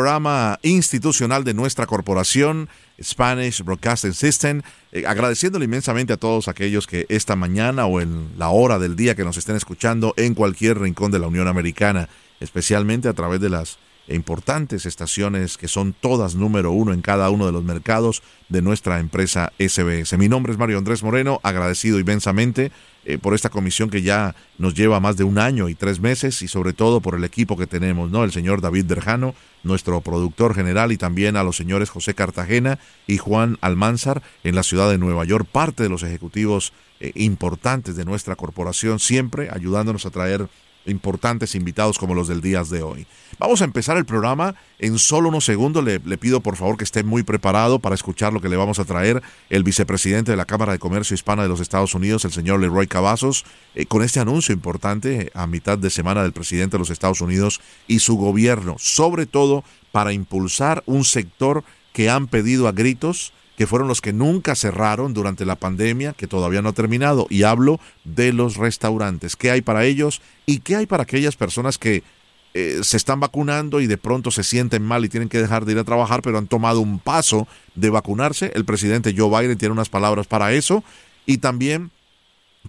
programa institucional de nuestra corporación, Spanish Broadcasting System, eh, agradeciéndole inmensamente a todos aquellos que esta mañana o en la hora del día que nos estén escuchando en cualquier rincón de la Unión Americana, especialmente a través de las importantes estaciones que son todas número uno en cada uno de los mercados de nuestra empresa SBS. Mi nombre es Mario Andrés Moreno, agradecido inmensamente eh, por esta comisión que ya nos lleva más de un año y tres meses y sobre todo por el equipo que tenemos, ¿no? El señor David Derjano, nuestro productor general y también a los señores José Cartagena y Juan Almanzar en la ciudad de Nueva York, parte de los ejecutivos eh, importantes de nuestra corporación, siempre ayudándonos a traer importantes invitados como los del día de hoy. Vamos a empezar el programa en solo unos segundos. Le, pido por favor que esté muy preparado para escuchar lo que le vamos a traer el vicepresidente de la Cámara de Comercio Hispana de los Estados Unidos, el señor Leroy Cavazos, eh, con este anuncio importante a mitad de semana del presidente de los Estados Unidos y su gobierno, sobre todo para impulsar un sector que han pedido a gritos que fueron los que nunca cerraron durante la pandemia, que todavía no ha terminado. Y hablo de los restaurantes. ¿Qué hay para ellos y qué hay para aquellas personas que eh, se están vacunando y de pronto se sienten mal y tienen que dejar de ir a trabajar, pero han tomado un paso de vacunarse? El presidente Joe Biden tiene unas palabras para eso. Y también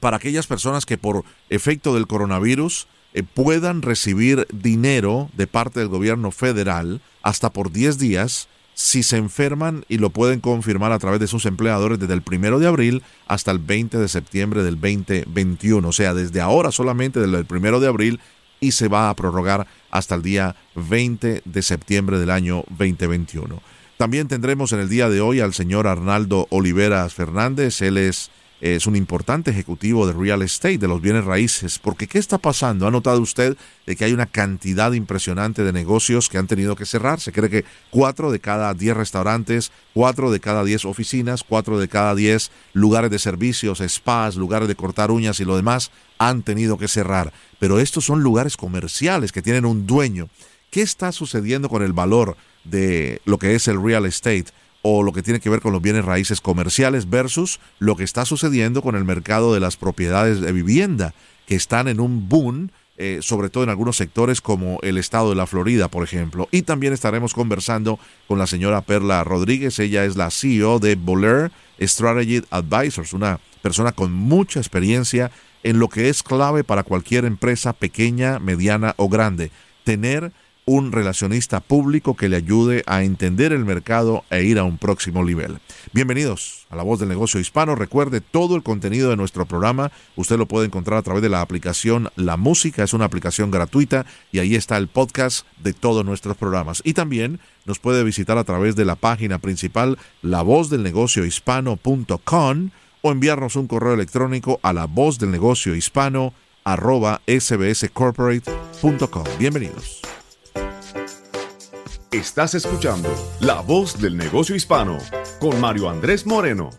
para aquellas personas que por efecto del coronavirus eh, puedan recibir dinero de parte del gobierno federal hasta por 10 días si se enferman y lo pueden confirmar a través de sus empleadores desde el primero de abril hasta el 20 de septiembre del 2021. O sea, desde ahora solamente desde el primero de abril y se va a prorrogar hasta el día 20 de septiembre del año 2021. También tendremos en el día de hoy al señor Arnaldo Oliveras Fernández. Él es es un importante ejecutivo de real estate, de los bienes raíces, porque ¿qué está pasando? ¿Ha notado usted de que hay una cantidad impresionante de negocios que han tenido que cerrar? Se cree que cuatro de cada diez restaurantes, cuatro de cada diez oficinas, cuatro de cada diez lugares de servicios, spas, lugares de cortar uñas y lo demás han tenido que cerrar. Pero estos son lugares comerciales que tienen un dueño. ¿Qué está sucediendo con el valor de lo que es el real estate? O lo que tiene que ver con los bienes raíces comerciales versus lo que está sucediendo con el mercado de las propiedades de vivienda, que están en un boom, eh, sobre todo en algunos sectores como el estado de la Florida, por ejemplo. Y también estaremos conversando con la señora Perla Rodríguez, ella es la CEO de Boler Strategy Advisors, una persona con mucha experiencia en lo que es clave para cualquier empresa pequeña, mediana o grande, tener un relacionista público que le ayude a entender el mercado e ir a un próximo nivel. Bienvenidos a La Voz del Negocio Hispano. Recuerde todo el contenido de nuestro programa. Usted lo puede encontrar a través de la aplicación La Música. Es una aplicación gratuita y ahí está el podcast de todos nuestros programas. Y también nos puede visitar a través de la página principal lavozdelnegociohispano.com o enviarnos un correo electrónico a la voz del negocio hispano sbscorporate.com. Bienvenidos. Estás escuchando La Voz del Negocio Hispano con Mario Andrés Moreno.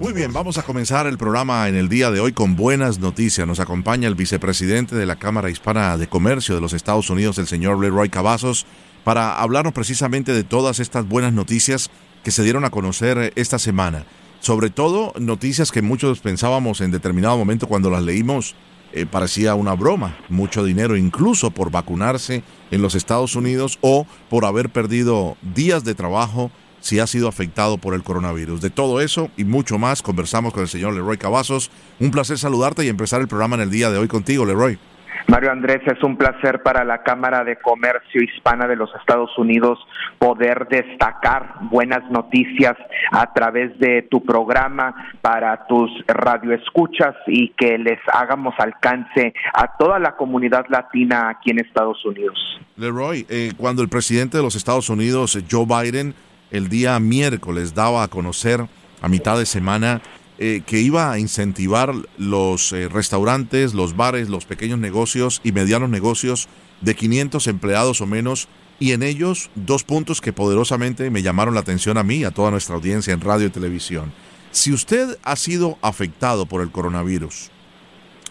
Muy bien, vamos a comenzar el programa en el día de hoy con buenas noticias. Nos acompaña el vicepresidente de la Cámara Hispana de Comercio de los Estados Unidos, el señor Leroy Cavazos, para hablarnos precisamente de todas estas buenas noticias que se dieron a conocer esta semana. Sobre todo noticias que muchos pensábamos en determinado momento cuando las leímos eh, parecía una broma, mucho dinero incluso por vacunarse en los Estados Unidos o por haber perdido días de trabajo si ha sido afectado por el coronavirus. De todo eso y mucho más conversamos con el señor Leroy Cavazos. Un placer saludarte y empezar el programa en el día de hoy contigo, Leroy. Mario Andrés, es un placer para la Cámara de Comercio Hispana de los Estados Unidos poder destacar buenas noticias a través de tu programa para tus radioescuchas y que les hagamos alcance a toda la comunidad latina aquí en Estados Unidos. Leroy, eh, cuando el presidente de los Estados Unidos, Joe Biden, el día miércoles daba a conocer a mitad de semana eh, que iba a incentivar los eh, restaurantes, los bares, los pequeños negocios y medianos negocios de 500 empleados o menos y en ellos dos puntos que poderosamente me llamaron la atención a mí y a toda nuestra audiencia en radio y televisión. Si usted ha sido afectado por el coronavirus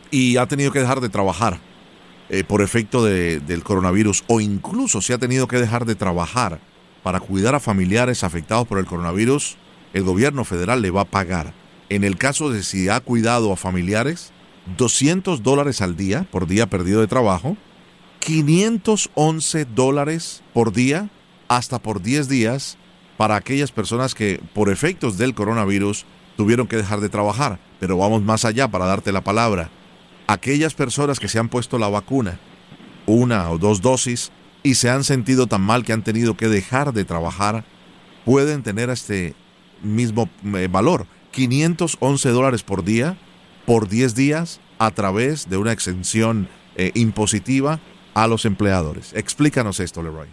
y ha tenido que dejar de trabajar eh, por efecto del coronavirus o incluso si ha tenido que dejar de trabajar para cuidar a familiares afectados por el coronavirus, el gobierno federal le va a pagar en el caso de si ha cuidado a familiares, 200 dólares al día por día perdido de trabajo, 511 dólares por día hasta por 10 días para aquellas personas que por efectos del coronavirus tuvieron que dejar de trabajar. Pero vamos más allá para darte la palabra. Aquellas personas que se han puesto la vacuna, una o dos dosis, y se han sentido tan mal que han tenido que dejar de trabajar, pueden tener este mismo eh, valor. 511 dólares por día por 10 días a través de una exención eh, impositiva a los empleadores. Explícanos esto, Leroy.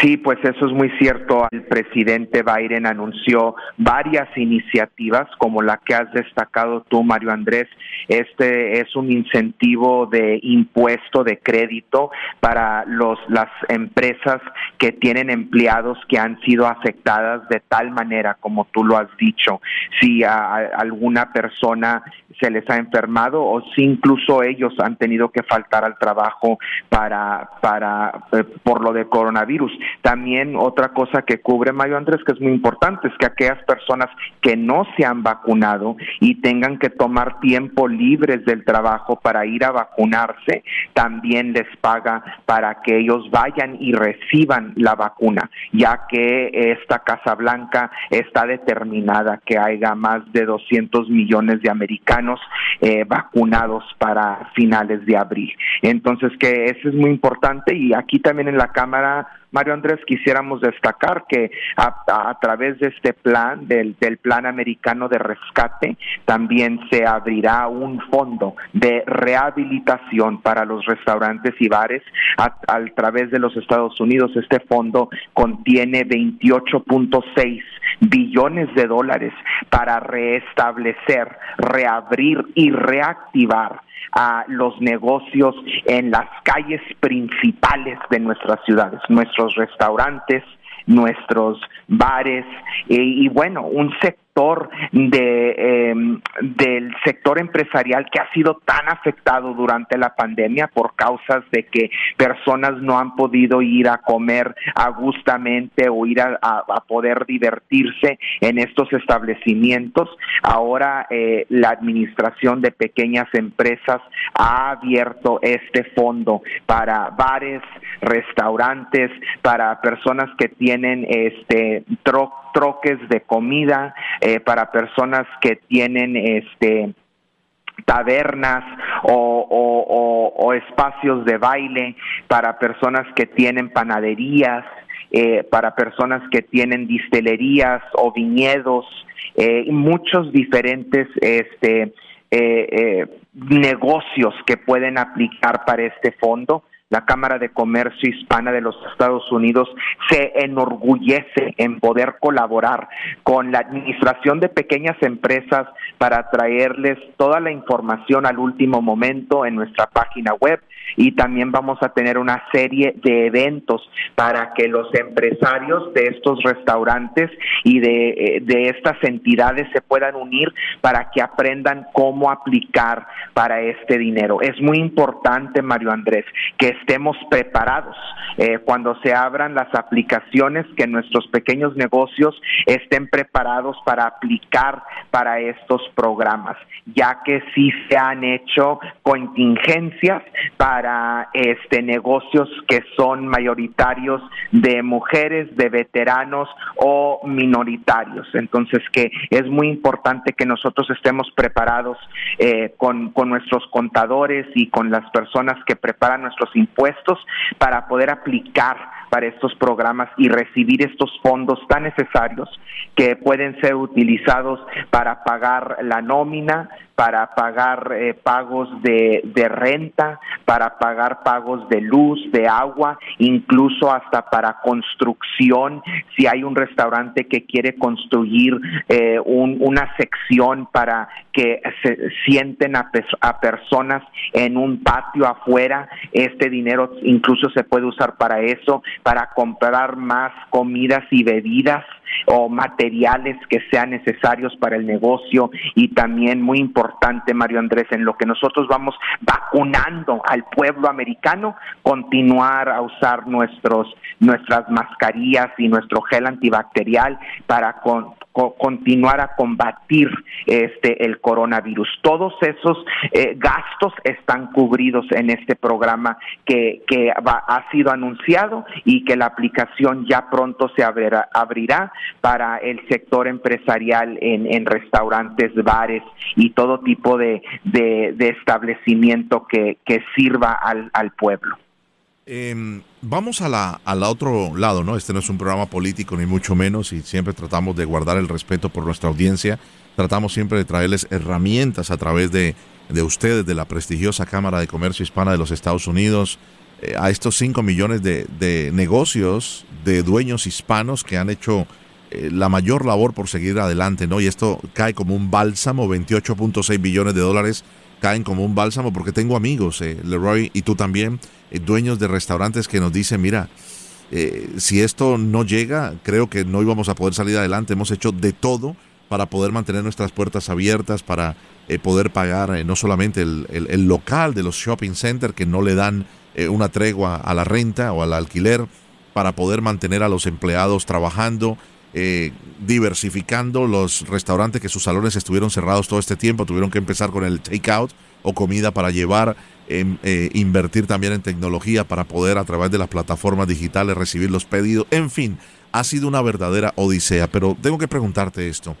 Sí, pues eso es muy cierto. El presidente Biden anunció varias iniciativas como la que has destacado tú, Mario Andrés. Este es un incentivo de impuesto de crédito para los las empresas que tienen empleados que han sido afectadas de tal manera como tú lo has dicho. Si a alguna persona se les ha enfermado o si incluso ellos han tenido que faltar al trabajo para para eh, por lo de coronavirus. También otra cosa que cubre Mayo Andrés que es muy importante es que aquellas personas que no se han vacunado y tengan que tomar tiempo libres del trabajo para ir a vacunarse, también les paga para que ellos vayan y reciban la vacuna, ya que esta Casa Blanca está determinada que haya más de 200 millones de americanos eh, vacunados para finales de abril. Entonces, que eso es muy importante y aquí también en la Cámara Mario Andrés, quisiéramos destacar que a, través de este plan, del, plan americano de rescate, también se abrirá un fondo de rehabilitación para los restaurantes y bares a, través de los Estados Unidos. Este fondo contiene 28.6 billones de dólares para restablecer, reabrir y reactivar a los negocios en las calles principales de nuestras ciudades, nuestros restaurantes, nuestros bares y, bueno, un sector de, em, del sector empresarial que ha sido tan afectado durante la pandemia por causas de que personas no han podido ir a comer a gustamente o ir a, poder divertirse en estos establecimientos. Ahora eh, la administración de pequeñas empresas ha abierto este fondo para bares, restaurantes, para personas que tienen este troques de comida, eh, para personas que tienen este tabernas o, espacios de baile, para personas que tienen panaderías, eh, para personas que tienen distelerías o viñedos, eh, muchos diferentes este, negocios que pueden aplicar para este fondo la Cámara de Comercio Hispana de los Estados Unidos se enorgullece en poder colaborar con la Administración de Pequeñas Empresas para traerles toda la información al último momento en nuestra página web y también vamos a tener una serie de eventos para que los empresarios de estos restaurantes y de, eh, de estas entidades se puedan unir para que aprendan cómo aplicar para este dinero. Es muy importante, Mario Andrés, que estemos preparados eh, cuando se abran las aplicaciones, que nuestros pequeños negocios estén preparados para aplicar para estos programas, ya que sí se han hecho contingencias para este negocios que son mayoritarios de mujeres, de veteranos o minoritarios. Entonces que es muy importante que nosotros estemos preparados eh, con, con nuestros contadores y con las personas que preparan nuestros impuestos impuestos para poder aplicar para estos programas y recibir estos fondos tan necesarios que pueden ser utilizados para pagar la nómina, para pagar eh, pagos de, renta, para pagar pagos de luz, de agua, incluso hasta para construcción. Si hay un restaurante que quiere construir eh, un, una sección para que se sienten a, a personas en un patio afuera, este dinero incluso se puede usar para eso, para comprar más comidas y bebidas o materiales que sean necesarios para el negocio y también muy importante, Mario Andrés, en lo que nosotros vamos vacunando al pueblo americano, continuar a usar nuestros nuestras mascarillas y nuestro gel antibacterial para con, continuar a combatir este el coronavirus. Todos esos eh, gastos están cubridos en este programa que, que va, ha sido anunciado y que la aplicación ya pronto se abrirá para el sector empresarial en, restaurantes, bares y todo tipo de, de, establecimiento que, que sirva al, al pueblo. Eh, vamos a la, al otro lado, ¿no? Este no es un programa político ni mucho menos y siempre tratamos de guardar el respeto por nuestra audiencia. Tratamos siempre de traerles herramientas a través de, de ustedes, de la prestigiosa Cámara de Comercio Hispana de los Estados Unidos, eh, a estos 5 millones de, de, negocios de dueños hispanos que han hecho la mayor labor por seguir adelante, ¿no? Y esto cae como un bálsamo, 28.6 billones de dólares caen como un bálsamo porque tengo amigos, eh, Leroy y tú también, eh, dueños de restaurantes que nos dicen, mira, eh, si esto no llega, creo que no íbamos a poder salir adelante. Hemos hecho de todo para poder mantener nuestras puertas abiertas, para eh, poder pagar eh, no solamente el, el, local de los shopping centers que no le dan eh, una tregua a la renta o al alquiler, para poder mantener a los empleados trabajando, eh, diversificando los restaurantes que sus salones estuvieron cerrados todo este tiempo, tuvieron que empezar con el takeout o comida para llevar, eh, eh, invertir también en tecnología para poder a través de las plataformas digitales recibir los pedidos, en fin, ha sido una verdadera odisea, pero tengo que preguntarte esto,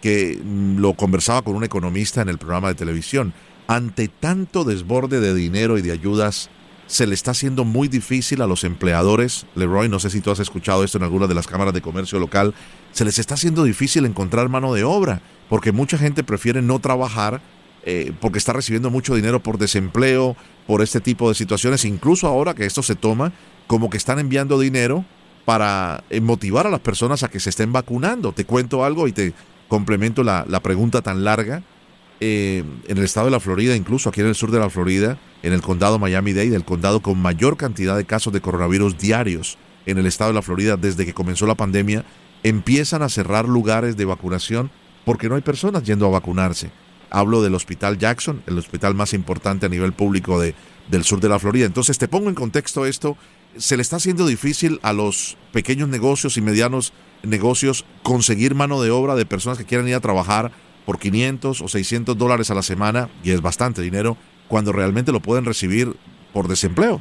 que mm, lo conversaba con un economista en el programa de televisión, ante tanto desborde de dinero y de ayudas, se le está haciendo muy difícil a los empleadores. Leroy, no sé si tú has escuchado esto en alguna de las cámaras de comercio local. Se les está haciendo difícil encontrar mano de obra porque mucha gente prefiere no trabajar eh, porque está recibiendo mucho dinero por desempleo, por este tipo de situaciones. Incluso ahora que esto se toma, como que están enviando dinero para eh, motivar a las personas a que se estén vacunando. Te cuento algo y te complemento la, la pregunta tan larga. Eh, en el estado de la Florida, incluso aquí en el sur de la Florida, en el condado Miami-Dade, el condado con mayor cantidad de casos de coronavirus diarios en el estado de la Florida desde que comenzó la pandemia, empiezan a cerrar lugares de vacunación porque no hay personas yendo a vacunarse. Hablo del Hospital Jackson, el hospital más importante a nivel público de, del sur de la Florida. Entonces te pongo en contexto esto, se le está haciendo difícil a los pequeños negocios y medianos negocios conseguir mano de obra de personas que quieran ir a trabajar por 500 o 600 dólares a la semana, y es bastante dinero, cuando realmente lo pueden recibir por desempleo.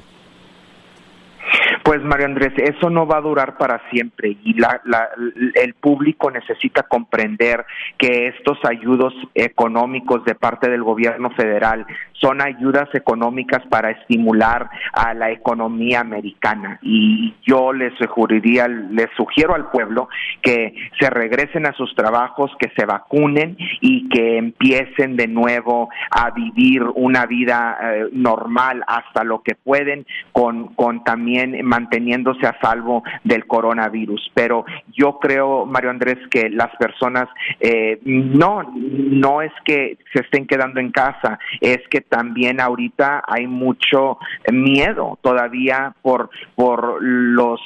Pues Mario Andrés, eso no va a durar para siempre y la, la, el público necesita comprender que estos ayudos económicos de parte del gobierno federal son ayudas económicas para estimular a la economía americana. Y yo les les sugiero al pueblo que se regresen a sus trabajos, que se vacunen y que empiecen de nuevo a vivir una vida eh, normal hasta lo que pueden con, con también manteniéndose a salvo del coronavirus. Pero yo creo, Mario Andrés, que las personas eh, no, no es que se estén quedando en casa, es que también ahorita hay mucho miedo todavía por, por los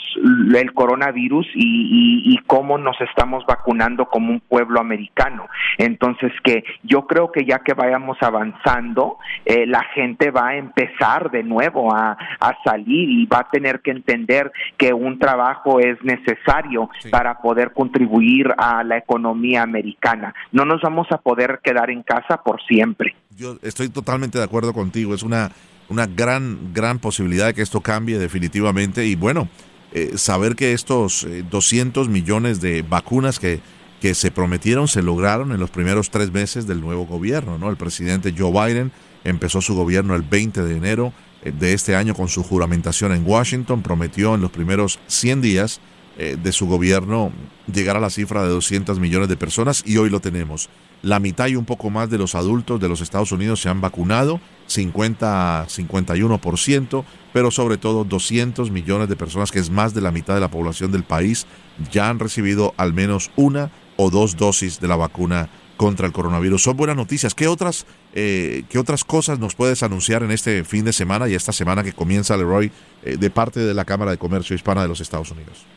el coronavirus y, y, y cómo nos estamos vacunando como un pueblo americano. Entonces que yo creo que ya que vayamos avanzando, eh, la gente va a empezar de nuevo a, a salir y va a tener que entender que un trabajo es necesario sí. para poder contribuir a la economía americana. No nos vamos a poder quedar en casa por siempre. Yo estoy totalmente de acuerdo contigo. Es una, una gran, gran posibilidad de que esto cambie definitivamente. Y bueno, eh, saber que estos eh, 200 millones de vacunas que, que se prometieron se lograron en los primeros tres meses del nuevo gobierno. ¿no? El presidente Joe Biden empezó su gobierno el 20 de enero de este año con su juramentación en Washington. Prometió en los primeros 100 días de su gobierno llegar a la cifra de 200 millones de personas y hoy lo tenemos. La mitad y un poco más de los adultos de los Estados Unidos se han vacunado, 50-51%, pero sobre todo 200 millones de personas, que es más de la mitad de la población del país, ya han recibido al menos una o dos dosis de la vacuna contra el coronavirus. Son buenas noticias. ¿Qué otras, eh, ¿Qué otras cosas nos puedes anunciar en este fin de semana y esta semana que comienza, Leroy, eh, de parte de la Cámara de Comercio Hispana de los Estados Unidos?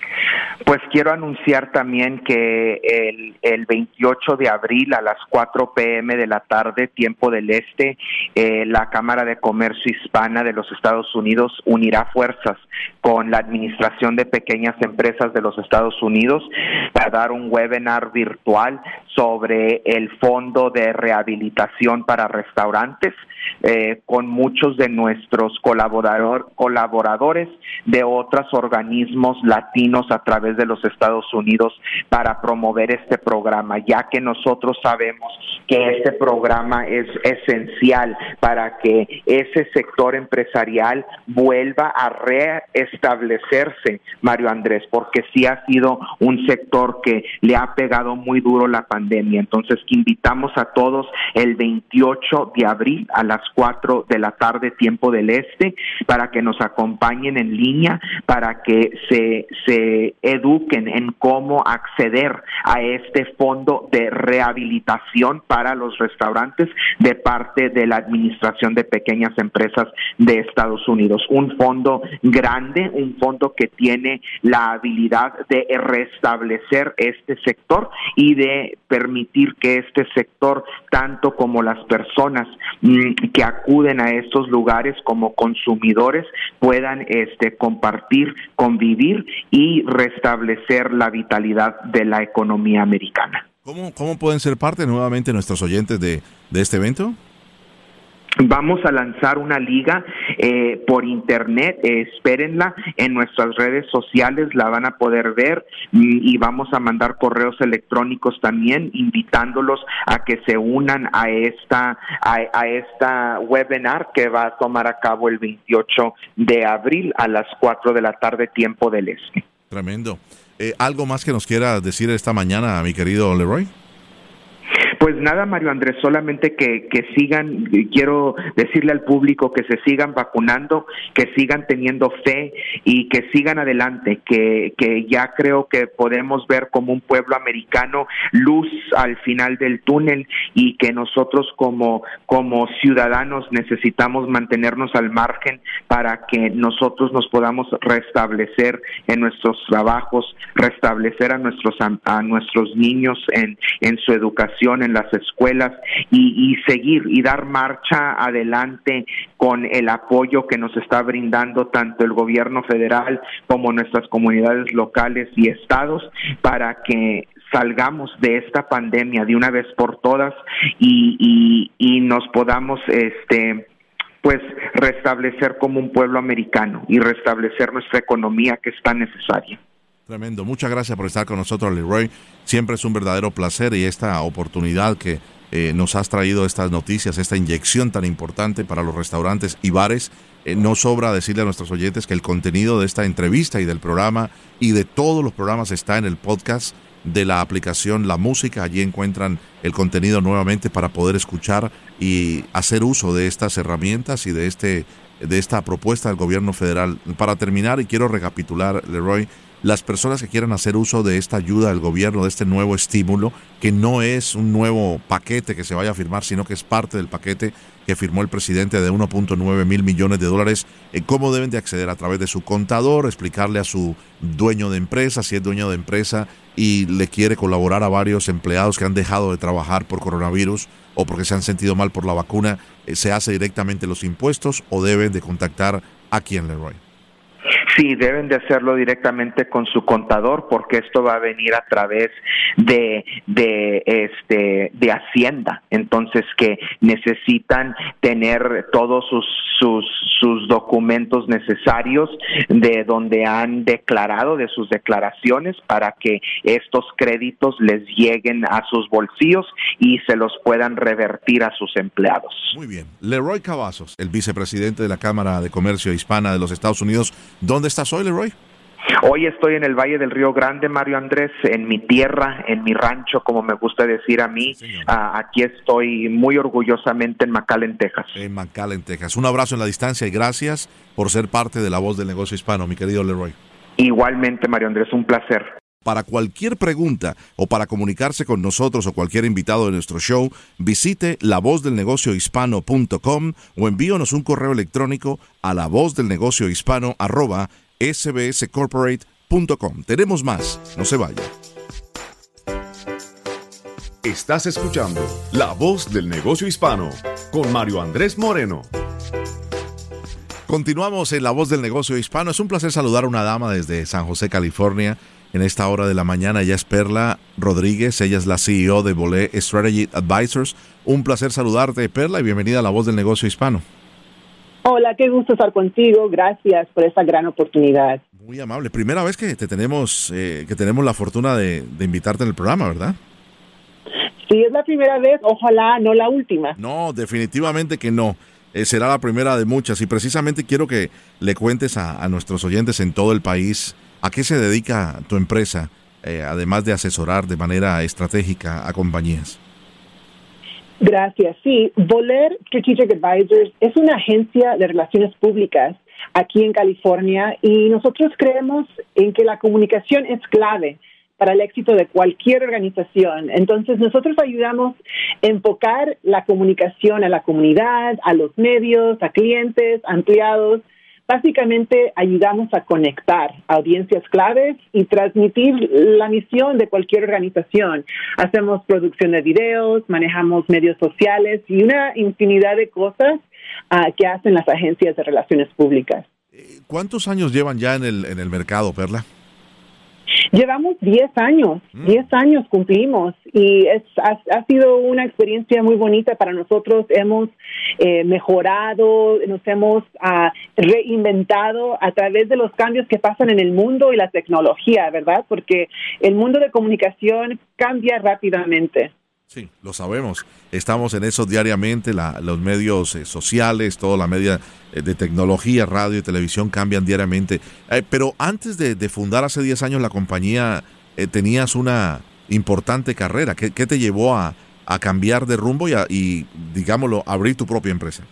Pues quiero anunciar también que el, el 28 de abril a las 4 pm de la tarde, tiempo del este, eh, la Cámara de Comercio Hispana de los Estados Unidos unirá fuerzas con la Administración de Pequeñas Empresas de los Estados Unidos para dar un webinar virtual sobre el Fondo de Rehabilitación para Restaurantes. Eh, con muchos de nuestros colaborador, colaboradores de otros organismos latinos a través de los Estados Unidos para promover este programa, ya que nosotros sabemos que este programa es esencial para que ese sector empresarial vuelva a reestablecerse, Mario Andrés, porque sí ha sido un sector que le ha pegado muy duro la pandemia. Entonces, invitamos a todos el 28 de abril a las 4 de la tarde, tiempo del este, para que nos acompañen en línea, para que se, se eduquen en cómo acceder a este fondo de rehabilitación para los restaurantes de parte de la Administración de Pequeñas Empresas de Estados Unidos. Un fondo grande, un fondo que tiene la habilidad de restablecer este sector y de permitir que este sector, tanto como las personas mm, que acuden a estos lugares como consumidores, puedan este, compartir, convivir y restablecer la vitalidad de la economía americana. ¿Cómo, cómo pueden ser parte nuevamente nuestros oyentes de, de este evento? Vamos a lanzar una liga eh, por internet, espérenla en nuestras redes sociales, la van a poder ver y, vamos a mandar correos electrónicos también invitándolos a que se unan a esta a, a, esta webinar que va a tomar a cabo el 28 de abril a las 4 de la tarde tiempo del este. Tremendo. Eh, ¿Algo más que nos quiera decir esta mañana, mi querido Leroy? Pues nada, Mario Andrés, solamente que, que sigan, quiero decirle al público que se sigan vacunando, que sigan teniendo fe y que sigan adelante, que, que ya creo que podemos ver como un pueblo americano luz al final del túnel y que nosotros como, como ciudadanos necesitamos mantenernos al margen para que nosotros nos podamos restablecer en nuestros trabajos, restablecer a nuestros, a, nuestros niños en, en su educación, en las escuelas y, seguir y dar marcha adelante con el apoyo que nos está brindando tanto el gobierno federal como nuestras comunidades locales y estados para que salgamos de esta pandemia de una vez por todas y, y nos podamos este pues restablecer como un pueblo americano y restablecer nuestra economía que es tan necesaria. Tremendo. Muchas gracias por estar con nosotros, Leroy. Siempre es un verdadero placer y esta oportunidad que eh, nos has traído estas noticias, esta inyección tan importante para los restaurantes y bares. Eh, no sobra decirle a nuestros oyentes que el contenido de esta entrevista y del programa y de todos los programas está en el podcast de la aplicación La Música. Allí encuentran el contenido nuevamente para poder escuchar y hacer uso de estas herramientas y de este de esta propuesta del gobierno federal. Para terminar, y quiero recapitular, Leroy, las personas que quieran hacer uso de esta ayuda del gobierno, de este nuevo estímulo, que no es un nuevo paquete que se vaya a firmar, sino que es parte del paquete que firmó el presidente de 1.9 mil millones de dólares, eh, cómo deben de acceder a través de su contador, explicarle a su dueño de empresa, si es dueño de empresa y le quiere colaborar a varios empleados que han dejado de trabajar por coronavirus o porque se han sentido mal por la vacuna, eh, se hace directamente los impuestos o deben de contactar a quién, Leroy. Sí, deben de hacerlo directamente con su contador porque esto va a venir a través de, de, este, de Hacienda. Entonces que necesitan tener todos sus, sus, sus documentos necesarios de donde han declarado, de sus declaraciones, para que estos créditos les lleguen a sus bolsillos y se los puedan revertir a sus empleados. Muy bien. Leroy Cavazos, el vicepresidente de la Cámara de Comercio Hispana de los Estados Unidos. ¿Dónde estás hoy, Leroy? Hoy estoy en el Valle del Río Grande, Mario Andrés, en mi tierra, en mi rancho, como me gusta decir a mí. Ah, aquí estoy muy orgullosamente en McAllen, Texas. En McAllen, Texas. Un abrazo en la distancia y gracias por ser parte de la voz del negocio hispano, mi querido Leroy. Igualmente, Mario Andrés, un placer. Para cualquier pregunta o para comunicarse con nosotros o cualquier invitado de nuestro show, visite lavozdelnegociohispano.com o envíonos un correo electrónico a lavozdelnegociohispano arroba sbscorporate.com. Tenemos más, no se vaya. Estás escuchando La Voz del Negocio Hispano con Mario Andrés Moreno. Continuamos en La Voz del Negocio Hispano. Es un placer saludar a una dama desde San José, California. En esta hora de la mañana ella es Perla Rodríguez, ella es la CEO de Bolé Strategy Advisors. Un placer saludarte, Perla, y bienvenida a La Voz del Negocio Hispano. Hola, qué gusto estar contigo. Gracias por esta gran oportunidad. Muy amable. Primera vez que te tenemos, eh, que tenemos la fortuna de, invitarte en el programa, ¿verdad? Sí, es la primera vez. Ojalá no la última. No, definitivamente que no. Eh, será la primera de muchas. Y precisamente quiero que le cuentes a, nuestros oyentes en todo el país a qué se dedica tu empresa, eh, además de asesorar de manera estratégica a compañías. Gracias. Sí, Voler Strategic Advisors es una agencia de relaciones públicas aquí en California y nosotros creemos en que la comunicación es clave para el éxito de cualquier organización. Entonces, nosotros ayudamos a enfocar la comunicación a la comunidad, a los medios, a clientes, a empleados, Básicamente ayudamos a conectar audiencias claves y transmitir la misión de cualquier organización. Hacemos producción de videos, manejamos medios sociales y una infinidad de cosas ah, que hacen las agencias de relaciones públicas. ¿Cuántos años llevan ya en el, en el mercado, Perla? Llevamos 10 años, 10 mm. años cumplimos y es, ha, sido una experiencia muy bonita para nosotros. Hemos eh, mejorado, nos hemos ah, reinventado a través de los cambios que pasan en el mundo y la tecnología, ¿verdad? Porque el mundo de comunicación cambia rápidamente. Sí, lo sabemos. Estamos en eso diariamente. los medios eh, sociales, toda la media eh, de tecnología, radio y televisión cambian diariamente. Eh, pero antes de, fundar hace 10 años la compañía, tenías una importante carrera. ¿Qué, te llevó a, cambiar de rumbo y, y, digámoslo, abrir tu propia empresa?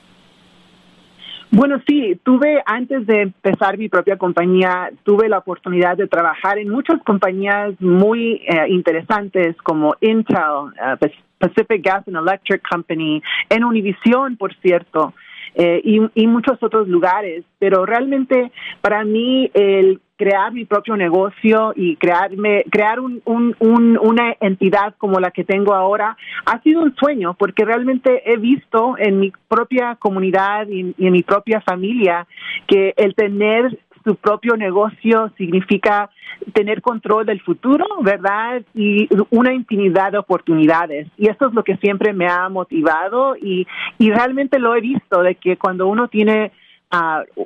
Bueno, sí, tuve antes de empezar mi propia compañía, tuve la oportunidad de trabajar en muchas compañías muy eh, interesantes como Intel, eh, Pacific Gas and Electric Company, en Univision, por cierto. Eh, y, muchos otros lugares, pero realmente para mí el crear mi propio negocio y crearme, crear un, un, una entidad como la que tengo ahora ha sido un sueño porque realmente he visto en mi propia comunidad y, en mi propia familia que el tener su propio negocio significa tener control del futuro, ¿verdad? Y una infinidad de oportunidades. Y eso es lo que siempre me ha motivado y, y realmente lo he visto, de que cuando uno tiene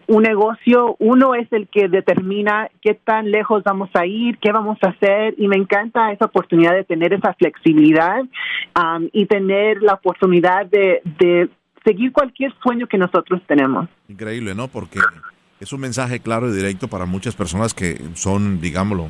un negocio, uno es el que determina qué tan lejos vamos a ir, qué vamos a hacer y me encanta esa oportunidad de tener esa flexibilidad um, y tener la oportunidad de, de seguir cualquier sueño que nosotros tenemos. Increíble, ¿no? Porque es un mensaje claro y directo para muchas personas que son, digámoslo,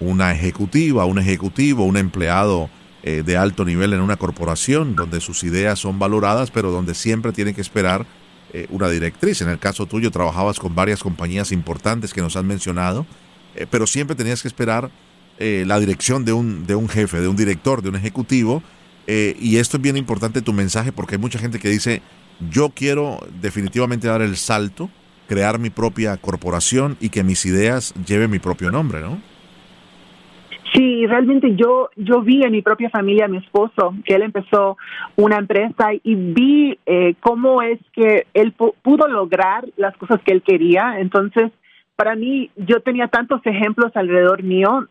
una ejecutiva, un ejecutivo, un empleado eh, de alto nivel en una corporación donde sus ideas son valoradas, pero donde siempre tienen que esperar eh, una directriz. En el caso tuyo trabajabas con varias compañías importantes que nos han mencionado, eh, pero siempre tenías que esperar la dirección de un, de un jefe, de un director, de un ejecutivo. y esto es bien importante tu mensaje porque hay mucha gente que dice, yo quiero definitivamente dar el salto, crear mi propia corporación y que mis ideas lleven mi propio nombre, ¿no? Sí, realmente yo yo vi en mi propia familia, mi esposo, que él empezó una empresa y vi eh, cómo es que él pudo lograr las cosas que él quería. Entonces, para mí, yo tenía tantos ejemplos alrededor mío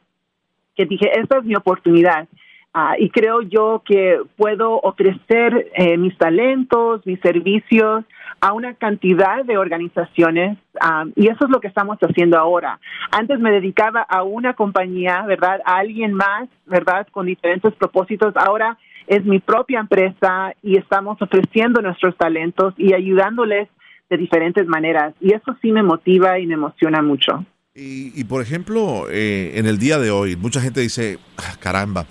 que dije, esta es mi oportunidad. Ah, y creo yo que puedo ofrecer eh, mis talentos, mis servicios a una cantidad de organizaciones ah, y eso es lo que estamos haciendo ahora. Antes me dedicaba a una compañía, ¿verdad? A alguien más, ¿verdad? Con diferentes propósitos. Ahora es mi propia empresa y estamos ofreciendo nuestros talentos y ayudándoles de diferentes maneras. Y eso sí me motiva y me emociona mucho. Y, por ejemplo, eh, en el día de hoy, mucha gente dice, ah, caramba,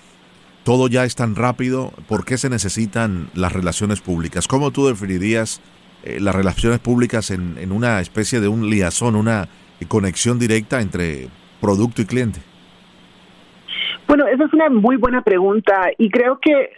todo ya es tan rápido, ¿por qué se necesitan las relaciones públicas? ¿Cómo tú definirías eh, las relaciones públicas en, una especie de un liazón, una conexión directa entre producto y cliente? Bueno, esa es una muy buena pregunta y creo que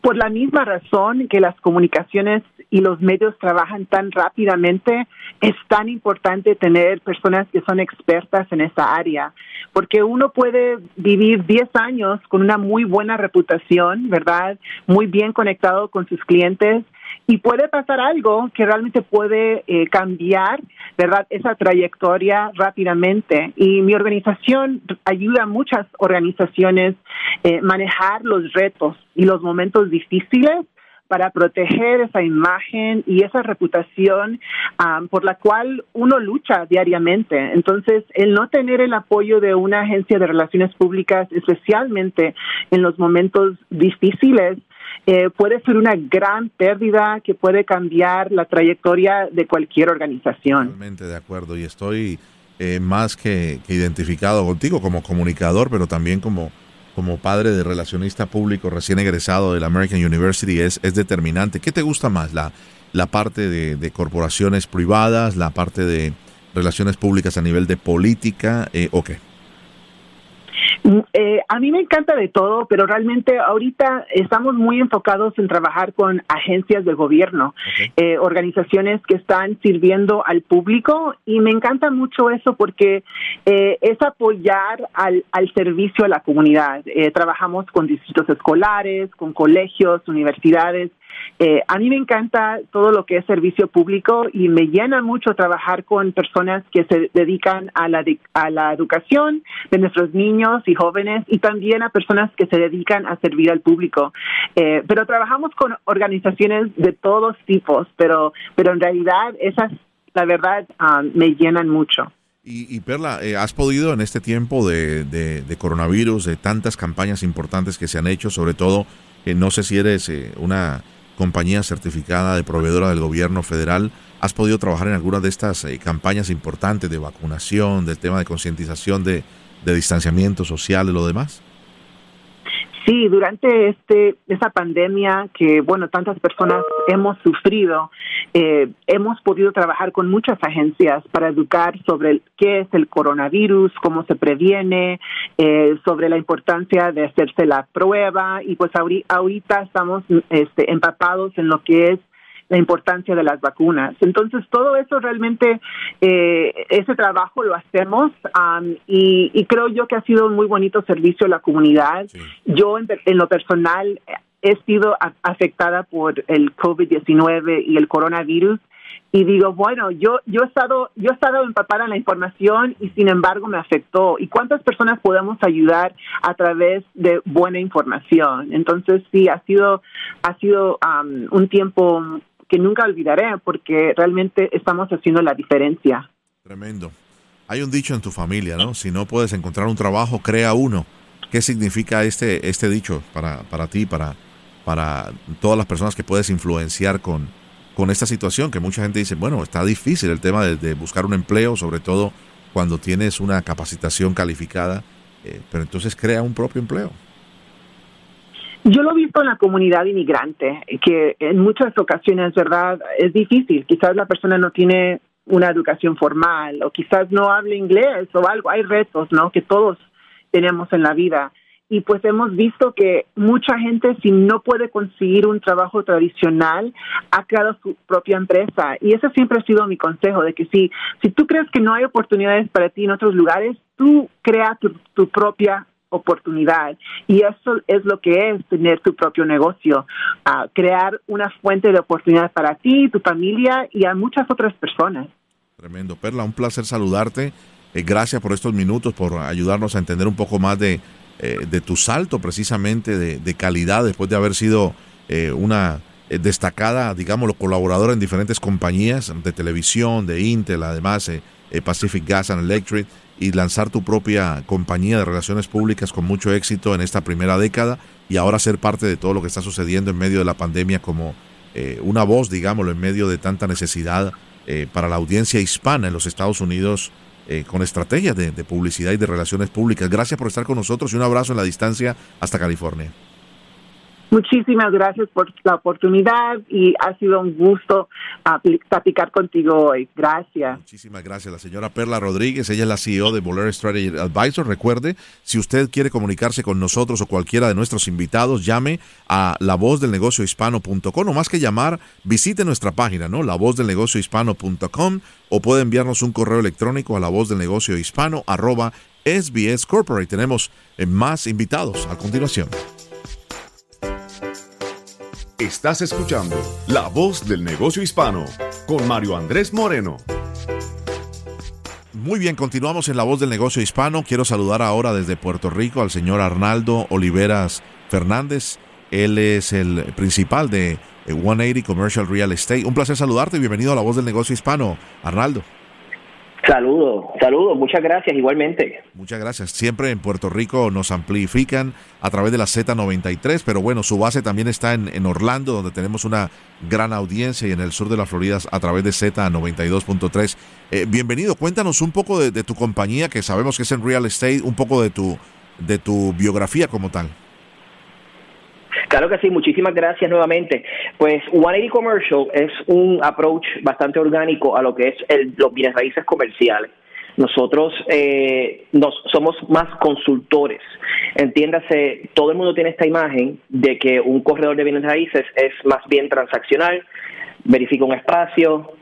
por la misma razón que las comunicaciones y los medios trabajan tan rápidamente, es tan importante tener personas que son expertas en esa área, porque uno puede vivir 10 años con una muy buena reputación, ¿verdad? Muy bien conectado con sus clientes y puede pasar algo que realmente puede eh, cambiar, ¿verdad? Esa trayectoria rápidamente. Y mi organización ayuda a muchas organizaciones eh, manejar los retos y los momentos difíciles para proteger esa imagen y esa reputación um, por la cual uno lucha diariamente. Entonces, el no tener el apoyo de una agencia de relaciones públicas, especialmente en los momentos difíciles, eh, puede ser una gran pérdida que puede cambiar la trayectoria de cualquier organización. Totalmente de acuerdo y estoy eh, más que, que identificado contigo como comunicador, pero también como como padre de relacionista público recién egresado de la American University es, es determinante. ¿Qué te gusta más? ¿La, la parte de, corporaciones privadas, la parte de relaciones públicas a nivel de política eh, o qué? Eh, a mí me encanta de todo, pero realmente ahorita estamos muy enfocados en trabajar con agencias del gobierno, eh, organizaciones que están sirviendo al público y me encanta mucho eso porque eh, es apoyar al, al, servicio a la comunidad. trabajamos con distritos escolares, con colegios, universidades eh, a mí me encanta todo lo que es servicio público y me llena mucho trabajar con personas que se dedican a la, a la educación de nuestros niños y jóvenes y también a personas que se dedican a servir al público. Eh, pero trabajamos con organizaciones de todos tipos, pero, pero en realidad esas, la verdad, ah, me llenan mucho. Y, Perla, eh, ¿has podido en este tiempo de, de, coronavirus, de tantas campañas importantes que se han hecho, sobre todo, no sé si eres una compañía certificada de proveedora del gobierno federal, ¿has podido trabajar en alguna de estas eh, campañas importantes de vacunación, del tema de concientización de, de distanciamiento social y lo demás? Sí, durante este esa pandemia que bueno tantas personas hemos sufrido, eh, hemos podido trabajar con muchas agencias para educar sobre qué es el coronavirus, cómo se previene, eh, sobre la importancia de hacerse la prueba y pues ahorita estamos este, empapados en lo que es la importancia de las vacunas. Entonces, todo eso realmente, eh, ese trabajo lo hacemos y, creo yo que ha sido un muy bonito servicio a la comunidad. Yo, en, lo personal, he sido afectada por el COVID-19 y el coronavirus y digo, bueno, yo yo he estado yo he estado empapada en la información y sin embargo me afectó. ¿Y cuántas personas podemos ayudar a través de buena información? Entonces sí ha sido ha sido un tiempo que nunca olvidaré porque realmente estamos haciendo la diferencia. Tremendo. Hay un dicho en tu familia, ¿no? Si no puedes encontrar un trabajo, crea uno. ¿Qué significa este, este dicho para, para ti, para, para todas las personas que puedes influenciar con, con esta situación? Que mucha gente dice, bueno, está difícil el tema de, buscar un empleo, sobre todo cuando tienes una capacitación calificada, eh, pero entonces crea un propio empleo. Yo lo he visto en la comunidad inmigrante, que en muchas ocasiones, ¿verdad? Es difícil. Quizás la persona no tiene una educación formal o quizás no hable inglés o algo. Hay retos, ¿no? Que todos tenemos en la vida. Y pues hemos visto que mucha gente, si no puede conseguir un trabajo tradicional, ha creado su propia empresa. Y ese siempre ha sido mi consejo, de que si, si tú crees que no hay oportunidades para ti en otros lugares, tú crea tu, tu propia oportunidad. Y eso es lo que es tener tu propio negocio, crear una fuente de oportunidad para ti, tu familia y a muchas otras personas. Tremendo. Perla, un placer saludarte. Eh, gracias por estos minutos, por ayudarnos a entender un poco más de, eh, tu salto precisamente de, calidad después de haber sido eh, una destacada, digámoslo, colaboradora en diferentes compañías de televisión, de Intel, además Pacific Gas and Electric, y lanzar tu propia compañía de relaciones públicas con mucho éxito en esta primera década y ahora ser parte de todo lo que está sucediendo en medio de la pandemia como una voz, digámoslo, en medio de tanta necesidad para la audiencia hispana en los Estados Unidos eh, con estrategias de, publicidad y de relaciones públicas. Gracias por estar con nosotros y un abrazo en la distancia hasta California. Muchísimas gracias por la oportunidad y ha sido un gusto platicar contigo hoy. Gracias. Muchísimas gracias. La señora Perla Rodríguez, ella es la CEO de Boler Strategy Advisor. Recuerde, si usted quiere comunicarse con nosotros o cualquiera de nuestros invitados, llame a la voz del negocio hispano.com o más que llamar, visite nuestra página, ¿no? La voz del negocio hispano.com o puede enviarnos un correo electrónico a la voz del negocio hispano arroba Corporate. Tenemos eh, más invitados a continuación. Estás escuchando La Voz del Negocio Hispano con Mario Andrés Moreno. Muy bien, continuamos en La Voz del Negocio Hispano. Quiero saludar ahora desde Puerto Rico al señor Arnaldo Oliveras Fernández. Él es el principal de 180 Commercial Real Estate. Un placer saludarte y bienvenido a La Voz del Negocio Hispano, Arnaldo. Saludos, saludos, muchas gracias igualmente. Muchas gracias. Siempre en Puerto Rico nos amplifican a través de la Z93, pero bueno, su base también está en, Orlando, donde tenemos una gran audiencia y en el sur de la Florida a través de Z92.3. Eh, bienvenido, cuéntanos un poco de, de, tu compañía, que sabemos que es en real estate, un poco de tu, de tu biografía como tal. Claro que sí, muchísimas gracias nuevamente. Pues 180 Commercial es un approach bastante orgánico a lo que es el, los bienes raíces comerciales. Nosotros eh, nos, somos más consultores. Entiéndase, todo el mundo tiene esta imagen de que un corredor de bienes raíces es más bien transaccional, verifica un espacio,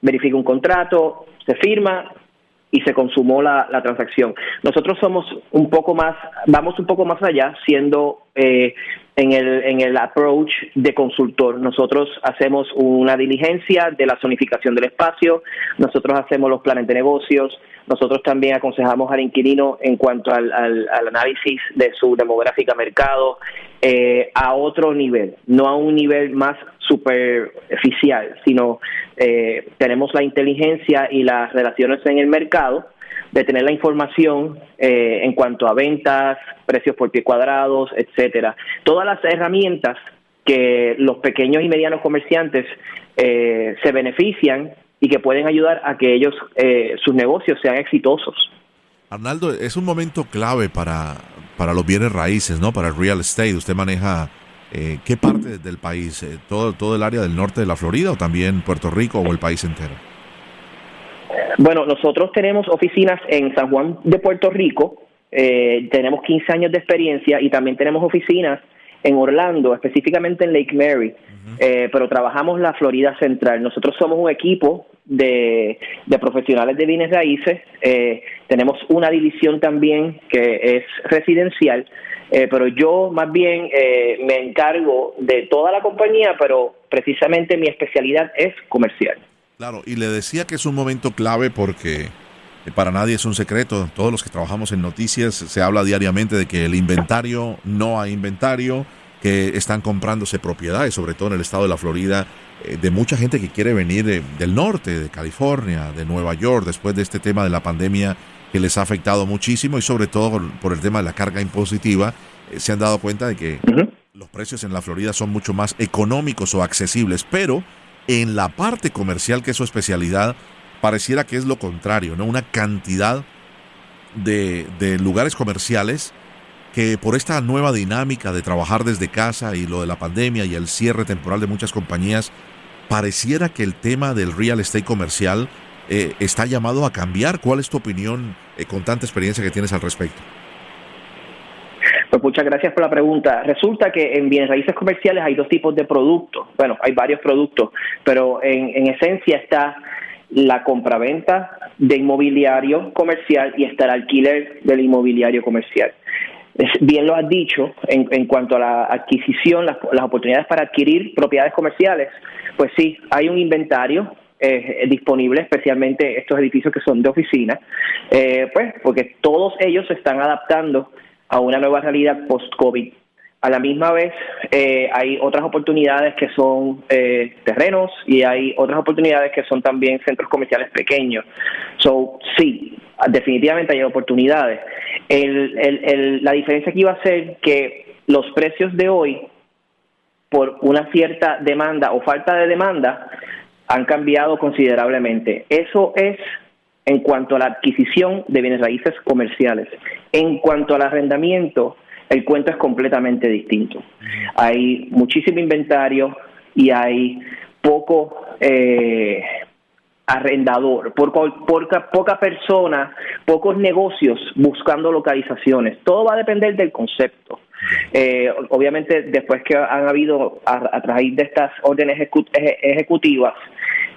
verifica un contrato, se firma y se consumó la, la, transacción. Nosotros somos un poco más, vamos un poco más allá, siendo eh, en, el, en el approach de consultor. Nosotros hacemos una diligencia de la zonificación del espacio, nosotros hacemos los planes de negocios, nosotros también aconsejamos al inquilino en cuanto al, al, análisis de su demográfica mercado eh, a otro nivel, no a un nivel más superficial, sino eh, tenemos la inteligencia y las relaciones en el mercado de tener la información eh, en cuanto a ventas, precios por pie cuadrados, etcétera. Todas las herramientas que los pequeños y medianos comerciantes eh, se benefician y que pueden ayudar a que ellos eh, sus negocios sean exitosos. Arnaldo, es un momento clave para, para los bienes raíces, ¿no? Para el real estate. Usted maneja qué parte del país, todo todo el área del norte de la Florida o también Puerto Rico o el país entero. Bueno, nosotros tenemos oficinas en San Juan de Puerto Rico, eh, tenemos 15 años de experiencia y también tenemos oficinas en Orlando, específicamente en Lake Mary, eh, pero trabajamos la Florida Central. Nosotros somos un equipo de, profesionales de bienes raíces, eh, tenemos una división también que es residencial, pero yo más bien me encargo de toda la compañía, pero precisamente mi especialidad es comercial. Claro, y le decía que es un momento clave porque eh, para nadie es un secreto. Todos los que trabajamos en noticias se habla diariamente de que el inventario, no hay inventario, que están comprándose propiedades, sobre todo en el estado de la Florida, eh, de mucha gente que quiere venir del norte, de California, de Nueva York, después de este tema de la pandemia que les ha afectado muchísimo y sobre todo por, el tema de la carga impositiva, eh, se han dado cuenta de que los precios en la Florida son mucho más económicos o accesibles, pero en la parte comercial, que es su especialidad, pareciera que es lo contrario, ¿no? Una cantidad de, de lugares comerciales que por esta nueva dinámica de trabajar desde casa y lo de la pandemia y el cierre temporal de muchas compañías, pareciera que el tema del real estate comercial eh, está llamado a cambiar. ¿Cuál es tu opinión eh, con tanta experiencia que tienes al respecto? Pues muchas gracias por la pregunta. Resulta que en bienes raíces comerciales hay dos tipos de productos. Bueno, hay varios productos, pero en, en esencia está la compraventa de inmobiliario comercial y está el alquiler del inmobiliario comercial. bien lo has dicho, en, en cuanto a la adquisición, las, las, oportunidades para adquirir propiedades comerciales, pues sí, hay un inventario, eh, disponible, especialmente estos edificios que son de oficina, eh, pues porque todos ellos se están adaptando a una nueva realidad post-COVID. A la misma vez, eh, hay otras oportunidades que son eh, terrenos y hay otras oportunidades que son también centros comerciales pequeños. So, sí, definitivamente hay oportunidades. la diferencia aquí va a ser que los precios de hoy, por una cierta demanda o falta de demanda, han cambiado considerablemente. Eso es en cuanto a la adquisición de bienes raíces comerciales. En cuanto al arrendamiento, el cuento es completamente distinto. Hay muchísimo inventario y hay poco eh, arrendador, poca, poca persona, pocos negocios buscando localizaciones. Todo va a depender del concepto. Eh, obviamente, después que han habido, a, a raíz de estas órdenes ejecutivas,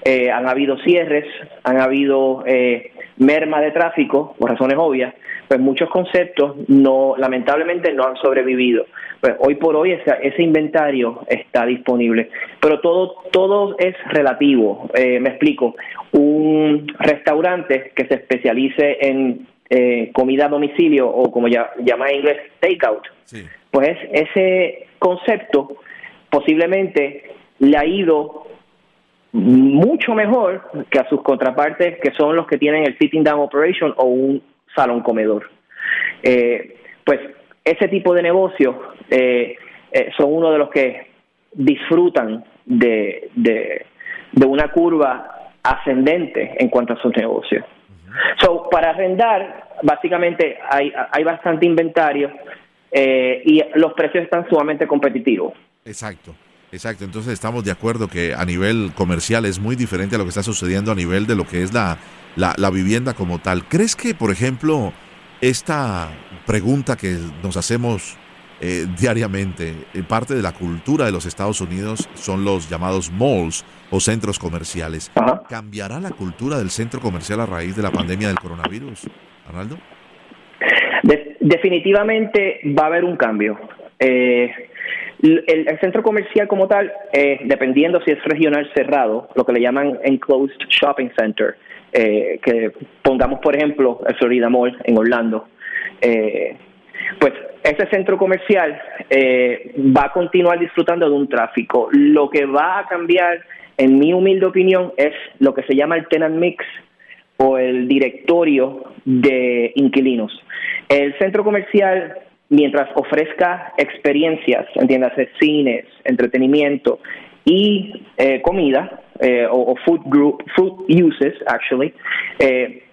eh, han habido cierres, han habido eh, merma de tráfico, por razones obvias, pues muchos conceptos no, lamentablemente no han sobrevivido. Pues hoy por hoy ese, ese inventario está disponible, pero todo, todo es relativo. Eh, me explico, un restaurante que se especialice en comida a domicilio o como ya, llama en inglés takeout, pues ese concepto posiblemente le ha ido mucho mejor que a sus contrapartes que son los que tienen el sitting down operation o un salón comedor. Eh, pues ese tipo de negocios eh, eh, son uno de los que disfrutan de, de, una curva ascendente en cuanto a sus negocios. So, para arrendar, básicamente hay, hay bastante inventario y los precios están sumamente competitivos. Exacto. Exacto, entonces estamos de acuerdo que a nivel comercial es muy diferente a lo que está sucediendo a nivel de lo que es la, la, vivienda como tal. ¿Crees que, por ejemplo, esta pregunta que nos hacemos eh, diariamente, eh, parte de la cultura de los Estados Unidos son los llamados malls o centros comerciales. ¿Cambiará la cultura del centro comercial a raíz de la pandemia del coronavirus, Arnaldo? definitivamente va a haber un cambio. Eh, el, centro comercial como tal, eh, dependiendo si es regional cerrado, lo que le llaman enclosed shopping center, eh, que pongamos por ejemplo el Florida Mall en Orlando, eh, pues ese centro comercial va a continuar disfrutando de un tráfico. Lo que va a cambiar, en mi humilde opinión, es lo que se llama el tenant mix o el directorio de inquilinos. El centro comercial mientras ofrezca experiencias, entiéndase, cines, entretenimiento y eh, comida, eh, o, food group, food uses, actually, eh,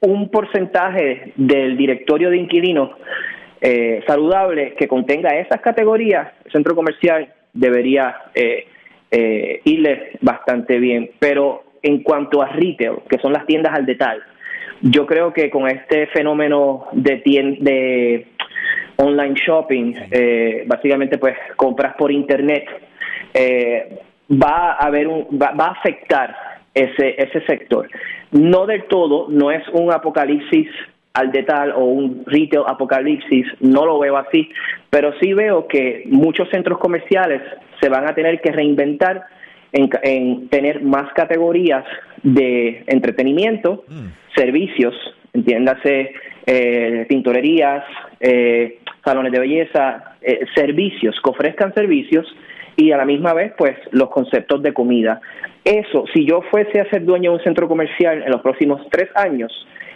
un porcentaje del directorio de inquilinos saludable que contenga esas categorías, el centro comercial debería irle bastante bien. Pero en cuanto a retail, que son las tiendas al detalle, yo creo que con este fenómeno de, de online shopping, eh, básicamente pues compras por internet, eh, va a haber un, va, a afectar ese, ese sector. No del todo, no es un apocalipsis al detal o un retail apocalipsis, no lo veo así, pero sí veo que muchos centros comerciales se van a tener que reinventar en, tener más categorías de entretenimiento, mm. servicios, entiéndase, eh, tintorerías, eh, salones de belleza, eh, servicios, que ofrezcan servicios y a la misma vez, pues, los conceptos de comida. Eso, si yo fuese a ser dueño de un centro comercial en los próximos tres años,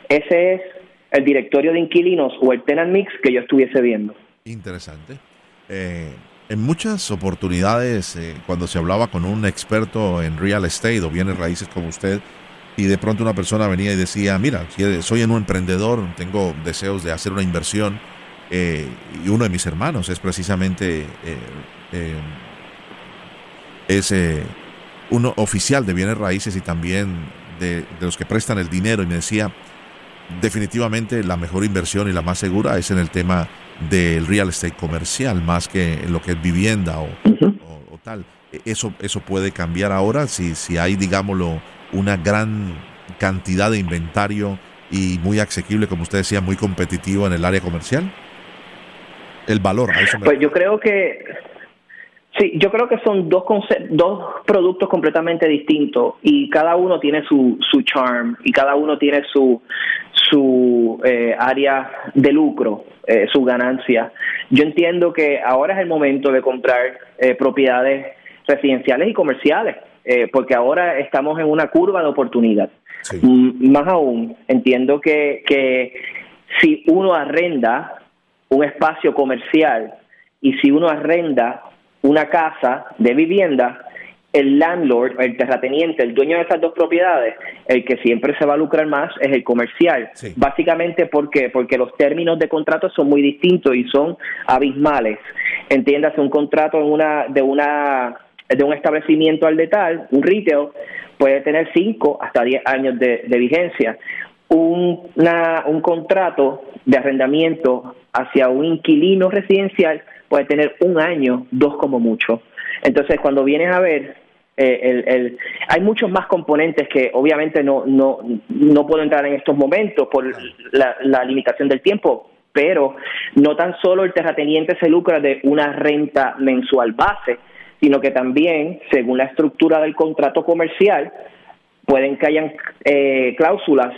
ese es el directorio de inquilinos o el tenant mix que yo estuviese viendo. Interesante. Eh, en muchas oportunidades, eh, cuando se hablaba con un experto en real estate o bienes raíces como usted, y de pronto una persona venía y decía, mira, soy un emprendedor, tengo deseos de hacer una inversión, eh, y uno de mis hermanos es precisamente eh, eh, es uno oficial de bienes raíces y también de, los que prestan el dinero y me decía definitivamente la mejor inversión y la más segura es en el tema del real estate comercial más que en lo que es vivienda o, tal e, eso eso puede cambiar ahora si si hay digámoslo una gran cantidad de inventario y muy asequible como usted decía muy competitivo en el área comercial el valor. Pues yo creo que Sí, yo creo que son dos dos productos completamente distintos y cada uno tiene su, su charm y cada uno tiene su, su eh, área de lucro, eh, su ganancia. Yo entiendo que ahora es el momento de comprar eh, propiedades residenciales y comerciales, porque ahora estamos en una curva de oportunidad. Mm, más aún, entiendo que, que si uno arrenda un espacio comercial y si uno arrenda una casa de vivienda, el landlord, el terrateniente, el dueño de esas dos propiedades, el que siempre se va a lucrar más es el comercial. Básicamente, ¿por Porque los términos de contrato son muy distintos y son abismales. Entiéndase, un contrato en una, de, una, de un establecimiento al detal, un retail, puede tener 5 hasta 10 años de, vigencia. Un, un contrato de arrendamiento hacia un inquilino residencial puede tener un año, dos como mucho. Entonces, cuando vienes a ver, eh, el, el, hay muchos más componentes que obviamente no, no, no puedo entrar en estos momentos por la, la limitación del tiempo, pero no tan solo el terrateniente se lucra de una renta mensual base, sino que también, según la estructura del contrato comercial, pueden que hayan eh, cláusulas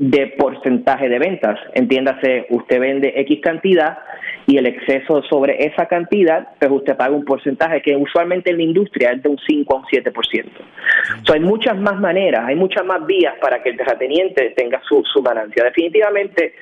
de porcentaje de ventas. Entiéndase, usted vende X cantidad y el exceso sobre esa cantidad, pues usted paga un porcentaje que usualmente en la industria es de un 5 a un 7%. So, hay muchas más maneras, hay muchas más vías para que el terrateniente tenga su, su ganancia. Definitivamente,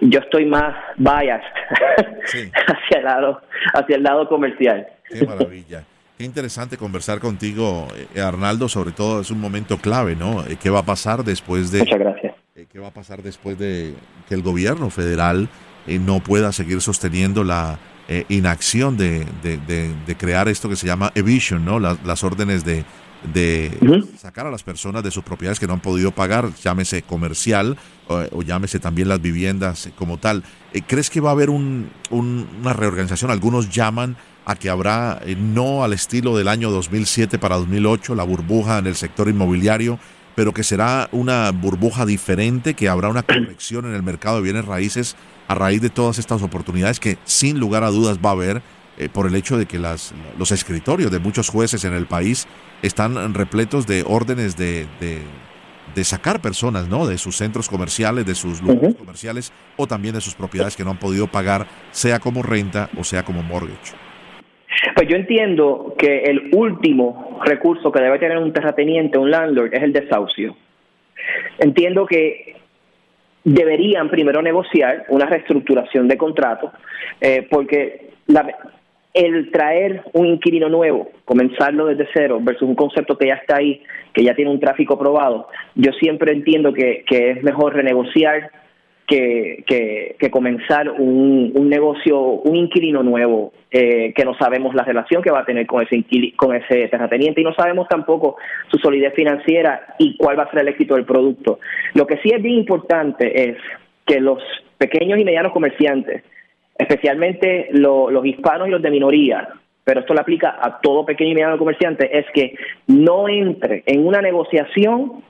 yo estoy más biased hacia, el lado, hacia el lado comercial. Qué maravilla. Qué interesante conversar contigo, eh, Arnaldo, sobre todo es un momento clave, ¿no? Eh, ¿Qué va a pasar después de... Muchas gracias eh, ¿Qué va a pasar después de que el gobierno federal no pueda seguir sosteniendo la inacción de, crear esto que se llama evision, ¿no? Las, órdenes de, sacar a las personas de sus propiedades que no han podido pagar, llámese comercial o, llámese también las viviendas como tal. ¿Crees que va a haber una reorganización? Algunos llaman a que habrá, no al estilo del año 2007 para 2008, la burbuja en el sector inmobiliario, pero que será una burbuja diferente, que habrá una corrección en el mercado de bienes raíces a raíz de todas estas oportunidades que sin lugar a dudas va a haber eh, por el hecho de que las, los escritorios de muchos jueces en el país están repletos de órdenes de, de, sacar personas ¿no? de sus centros comerciales, de sus lugares comerciales o también de sus propiedades que no han podido pagar, sea como renta o sea como mortgage. Pues yo entiendo que el último recurso que debe tener un terrateniente, un landlord, es el desahucio. Entiendo que deberían primero negociar una reestructuración de contrato, eh, porque el traer un inquilino nuevo, comenzarlo desde cero, versus un concepto que ya está ahí, que ya tiene un tráfico probado, yo siempre entiendo que, que es mejor renegociar que, que, comenzar un, un, negocio, un inquilino nuevo, eh, que no sabemos la relación que va a tener con ese, con ese terrateniente y no sabemos tampoco su solidez financiera y cuál va a ser el éxito del producto. Lo que sí es bien importante es que los pequeños y medianos comerciantes, especialmente los hispanos y los de minoría, pero esto le aplica a todo pequeño y mediano comerciante, es que no entre en una negociación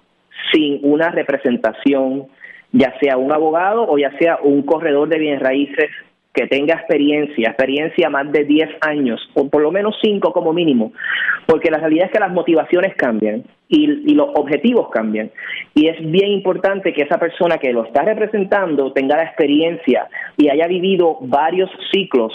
sin una representación ya sea un abogado o ya sea un corredor de bienes raíces que tenga experiencia, experiencia más de 10 años, o por lo menos 5 como mínimo, porque la realidad es que las motivaciones cambian y, y, los objetivos cambian. Y es bien importante que esa persona que lo está representando tenga la experiencia y haya vivido varios ciclos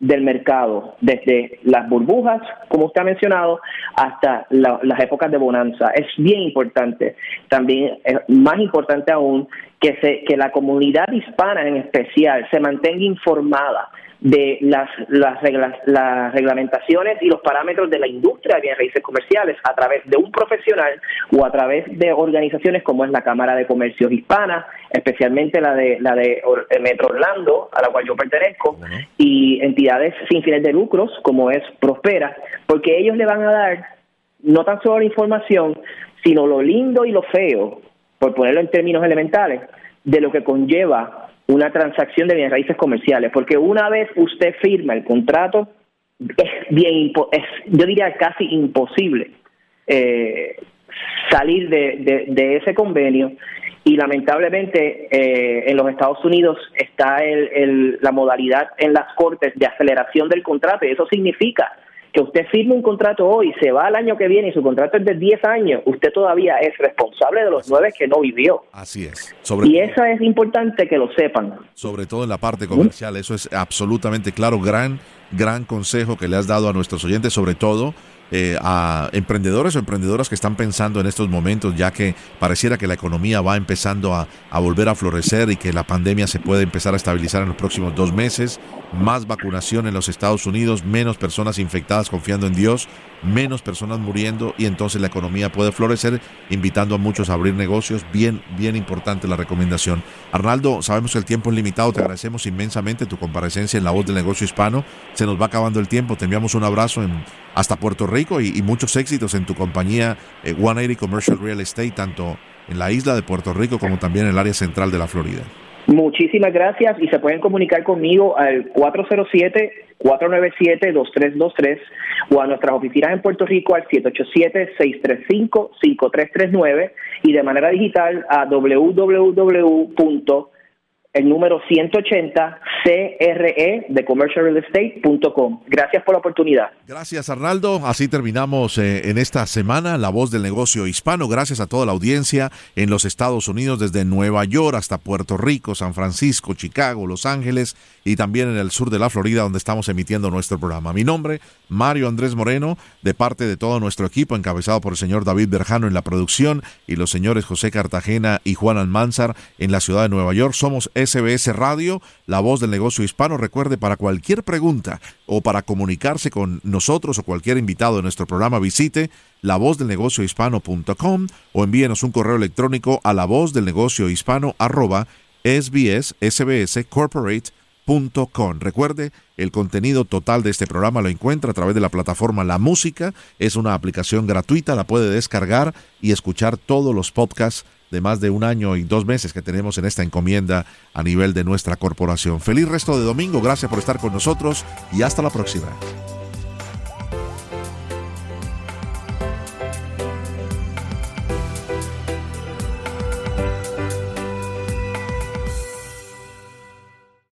del mercado, desde las burbujas, como usted ha mencionado, hasta las épocas de bonanza. Es bien importante. También es más importante aún que, se, que la comunidad hispana en especial se mantenga informada de las, las, reglas, las reglamentaciones y los parámetros de la industria de bienes raíces comerciales a través de un profesional o a través de organizaciones como es la Cámara de Comercios Hispana, especialmente la de la de Metro Orlando, a la cual yo pertenezco, y entidades sin fines de lucros como es Prospera, porque ellos le van a dar no tan solo la información, sino lo lindo y lo feo, por ponerlo en términos elementales, de lo que conlleva una transacción de bienes raíces comerciales, porque una vez usted firma el contrato, es bien, es, yo diría casi imposible eh, salir de, ese convenio y lamentablemente eh, en los Estados Unidos está el, la modalidad en las cortes de aceleración del contrato y eso significa que usted firme un contrato hoy, se va al año que viene y su contrato es de 10 años, usted todavía es responsable de los nueve que no vivió. Así es. y eso es importante que lo sepan. Sobre todo en la parte comercial, eso es absolutamente claro. Gran, gran consejo que le has dado a nuestros oyentes, sobre todo eh, a emprendedores o emprendedoras que están pensando en estos momentos, ya que pareciera que la economía va empezando a, a, volver a florecer y que la pandemia se puede empezar a estabilizar en los próximos dos meses, más vacunación en los Estados Unidos, menos personas infectadas confiando en Dios, menos personas muriendo y entonces la economía puede florecer, invitando a muchos a abrir negocios. Bien, bien importante la recomendación. Arnaldo, sabemos que el tiempo es limitado, te agradecemos inmensamente tu comparecencia en la voz del negocio hispano. Se nos va acabando el tiempo, te enviamos un abrazo hasta Puerto Rico y, muchos éxitos en tu compañía 180 eh, Commercial Real Estate, tanto en la isla de Puerto Rico como también en el área central de la Florida. Muchísimas gracias y se pueden comunicar conmigo al 407-497-2323 o a nuestras oficinas en Puerto Rico al 787-635-5339 y de manera digital a www el número 180 CRE de commercialrealestate.com. Gracias por la oportunidad. Gracias Arnaldo. Así terminamos eh, en esta semana La Voz del Negocio Hispano. Gracias a toda la audiencia en los Estados Unidos, desde Nueva York hasta Puerto Rico, San Francisco, Chicago, Los Ángeles y también en el sur de la Florida donde estamos emitiendo nuestro programa. Mi nombre, Mario Andrés Moreno, de parte de todo nuestro equipo, encabezado por el señor David Berjano en la producción y los señores José Cartagena y Juan Almanzar en la ciudad de Nueva York. Somos SBS Radio, la voz del negocio hispano. Recuerde, para cualquier pregunta o para comunicarse con nosotros o cualquier invitado de nuestro programa, visite la voz del negocio hispano.com o envíenos un correo electrónico a la voz del negocio hispano arroba Recuerde, el contenido total de este programa lo encuentra a través de la plataforma La Música. Es una aplicación gratuita, la puede descargar y escuchar todos los podcasts de más de un año y dos meses que tenemos en esta encomienda a nivel de nuestra corporación. Feliz resto de domingo, gracias por estar con nosotros y hasta la próxima.